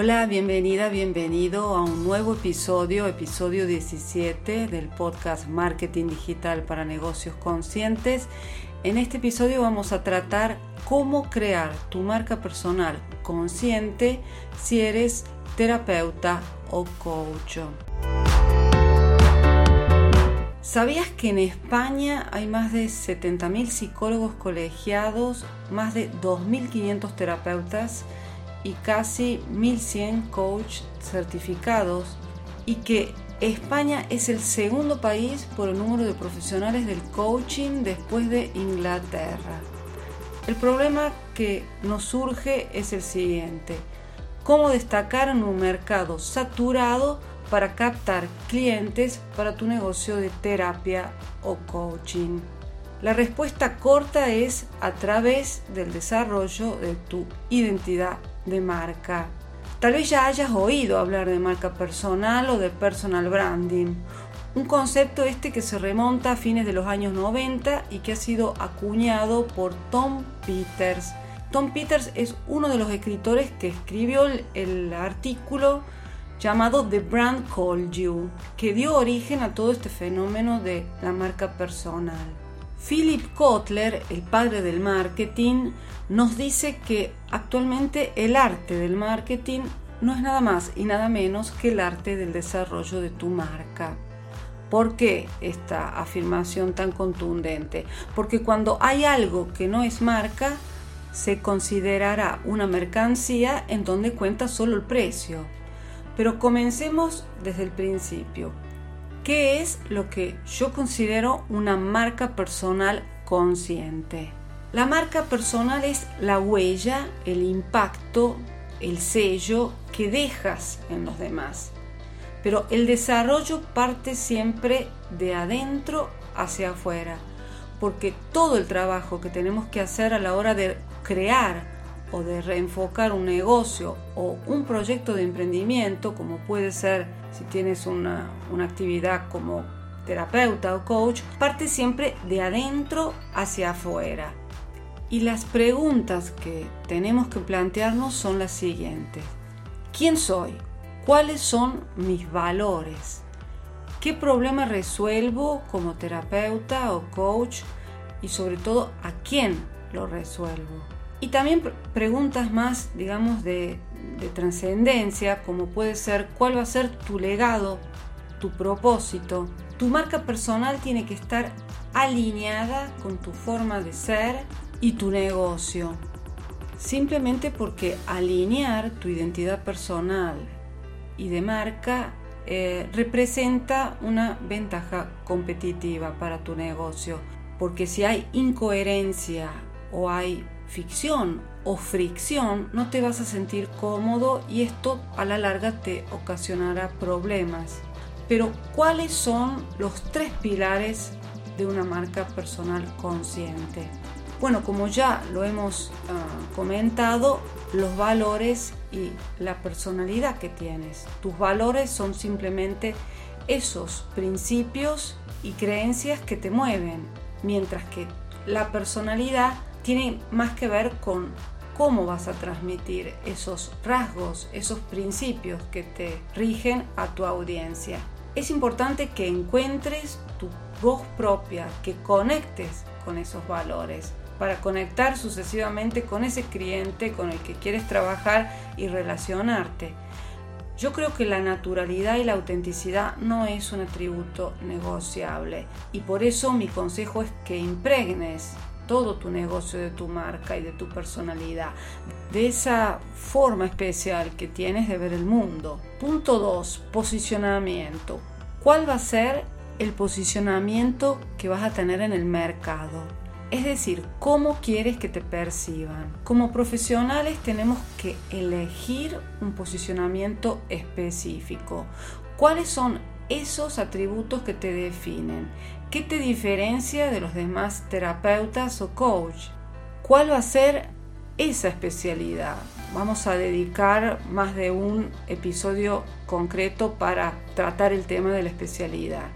Hola, bienvenida, bienvenido a un nuevo episodio, episodio 17 del podcast Marketing Digital para Negocios Conscientes. En este episodio vamos a tratar cómo crear tu marca personal consciente si eres terapeuta o coach. ¿Sabías que en España hay más de 70.000 psicólogos colegiados, más de 2.500 terapeutas? Y casi 1.100 coach certificados y que España es el segundo país por el número de profesionales del coaching después de Inglaterra. El problema que nos surge es el siguiente. ¿Cómo destacar en un mercado saturado para captar clientes para tu negocio de terapia o coaching? La respuesta corta es a través del desarrollo de tu identidad de marca. Tal vez ya hayas oído hablar de marca personal o de personal branding, un concepto este que se remonta a fines de los años 90 y que ha sido acuñado por Tom Peters. Tom Peters es uno de los escritores que escribió el, artículo llamado The Brand Called You, que dio origen a todo este fenómeno de la marca personal. Philip Kotler, el padre del marketing, nos dice que actualmente el arte del marketing no es nada más y nada menos que el arte del desarrollo de tu marca. ¿Por qué esta afirmación tan contundente? Porque cuando hay algo que no es marca, se considerará una mercancía en donde cuenta solo el precio. Pero comencemos desde el principio. ¿Qué es lo que yo considero una marca personal consciente? La marca personal es la huella, el impacto, el sello que dejas en los demás. Pero el desarrollo parte siempre de adentro hacia afuera, porque todo el trabajo que tenemos que hacer a la hora de crear o de reenfocar un negocio o un proyecto de emprendimiento, como puede ser si tienes una, actividad como terapeuta o coach, parte siempre de adentro hacia afuera. Y las preguntas que tenemos que plantearnos son las siguientes. ¿Quién soy? ¿Cuáles son mis valores? ¿Qué problema resuelvo como terapeuta o coach? Y sobre todo, ¿a quién lo resuelvo? Y también preguntas más, digamos, de, trascendencia, como puede ser cuál va a ser tu legado, tu propósito. Tu marca personal tiene que estar alineada con tu forma de ser y tu negocio. Simplemente porque alinear tu identidad personal y de marca eh, representa una ventaja competitiva para tu negocio. Porque si hay incoherencia o hay ficción o fricción, no te vas a sentir cómodo y esto a la larga te ocasionará problemas. Pero ¿cuáles son los tres pilares de una marca personal consciente? Bueno, como ya lo hemos ah, comentado, los valores y la personalidad que tienes. Tus valores son simplemente esos principios y creencias que te mueven, mientras que la personalidad tiene más que ver con cómo vas a transmitir esos rasgos, esos principios que te rigen a tu audiencia. Es importante que encuentres tu voz propia, que conectes con esos valores para conectar sucesivamente con ese cliente con el que quieres trabajar y relacionarte. Yo creo que la naturalidad y la autenticidad no es un atributo negociable y por eso mi consejo es que impregnes todo tu negocio, de tu marca y de tu personalidad, de esa forma especial que tienes de ver el mundo. Punto 2. Posicionamiento. ¿Cuál va a ser el posicionamiento que vas a tener en el mercado? Es decir, cómo quieres que te perciban. Como profesionales tenemos que elegir un posicionamiento específico. ¿Cuáles son esos atributos que te definen? ¿Qué te diferencia de los demás terapeutas o coach? ¿Cuál va a ser esa especialidad? Vamos a dedicar más de un episodio concreto para tratar el tema de la especialidad.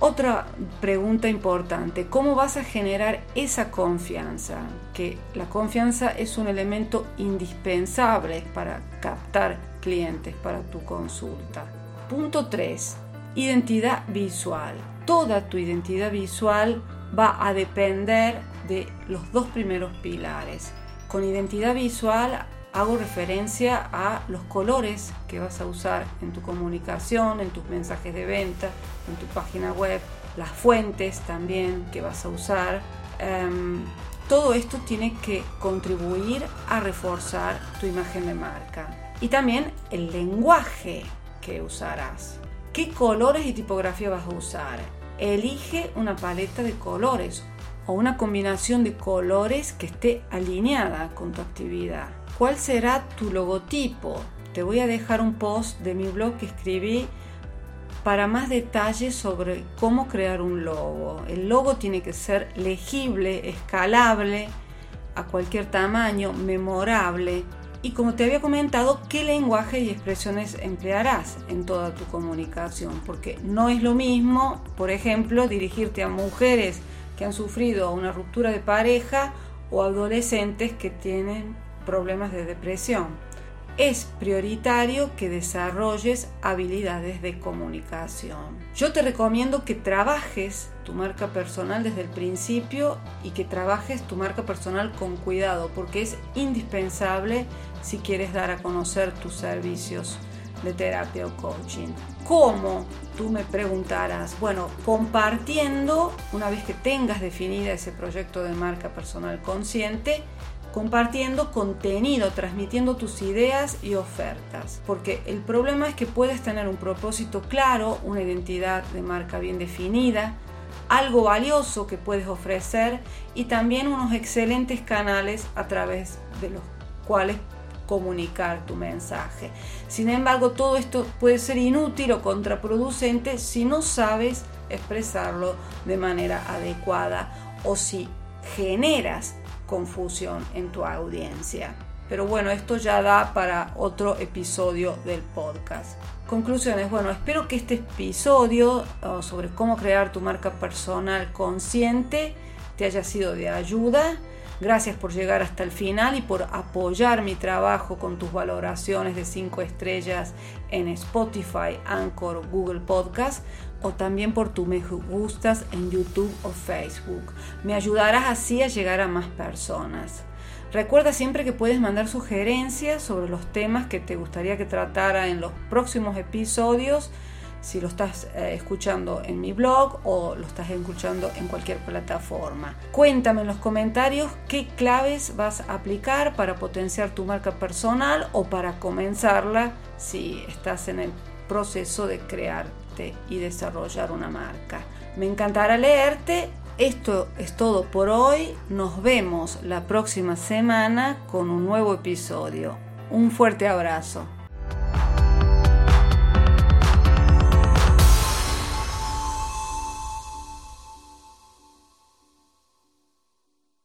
Otra pregunta importante, ¿cómo vas a generar esa confianza? Que la confianza es un elemento indispensable para captar clientes para tu consulta. Punto 3. Identidad visual. Toda tu identidad visual va a depender de los dos primeros pilares. Con identidad visual hago referencia a los colores que vas a usar en tu comunicación, en tus mensajes de venta, en tu página web, las fuentes también que vas a usar. Em, todo esto tiene que contribuir a reforzar tu imagen de marca. Y también el lenguaje que usarás. ¿Qué colores y tipografía vas a usar? Elige una paleta de colores o una combinación de colores que esté alineada con tu actividad. ¿Cuál será tu logotipo? Te voy a dejar un post de mi blog que escribí para más detalles sobre cómo crear un logo. El logo tiene que ser legible, escalable, a cualquier tamaño, memorable y como te había comentado, qué lenguaje y expresiones emplearás en toda tu comunicación, porque no es lo mismo, por ejemplo, dirigirte a mujeres que han sufrido una ruptura de pareja o adolescentes que tienen problemas de depresión. Es prioritario que desarrolles habilidades de comunicación. Yo te recomiendo que trabajes tu marca personal desde el principio y que trabajes tu marca personal con cuidado porque es indispensable si quieres dar a conocer tus servicios de terapia o coaching. ¿Cómo? Tú me preguntarás. Bueno, compartiendo, una vez que tengas definida ese proyecto de marca personal consciente, compartiendo contenido, transmitiendo tus ideas y ofertas. Porque el problema es que puedes tener un propósito claro, una identidad de marca bien definida, algo valioso que puedes ofrecer y también unos excelentes canales a través de los cuales comunicar tu mensaje. Sin embargo, todo esto puede ser inútil o contraproducente si no sabes expresarlo de manera adecuada o si generas confusión en tu audiencia. Pero bueno, esto ya da para otro episodio del podcast. Conclusiones, bueno, espero que este episodio sobre cómo crear tu marca personal consciente te haya sido de ayuda. Gracias por llegar hasta el final y por apoyar mi trabajo con tus valoraciones de 5 estrellas en Spotify, Anchor, Google Podcast o también por tu me gustas en YouTube o Facebook. Me ayudarás así a llegar a más personas. Recuerda siempre que puedes mandar sugerencias sobre los temas que te gustaría que tratara en los próximos episodios si lo estás eh, escuchando en mi blog o lo estás escuchando en cualquier plataforma. Cuéntame en los comentarios qué claves vas a aplicar para potenciar tu marca personal o para comenzarla si estás en el proceso de crearte y desarrollar una marca. Me encantará leerte. Esto es todo por hoy. Nos vemos la próxima semana con un nuevo episodio. Un fuerte abrazo.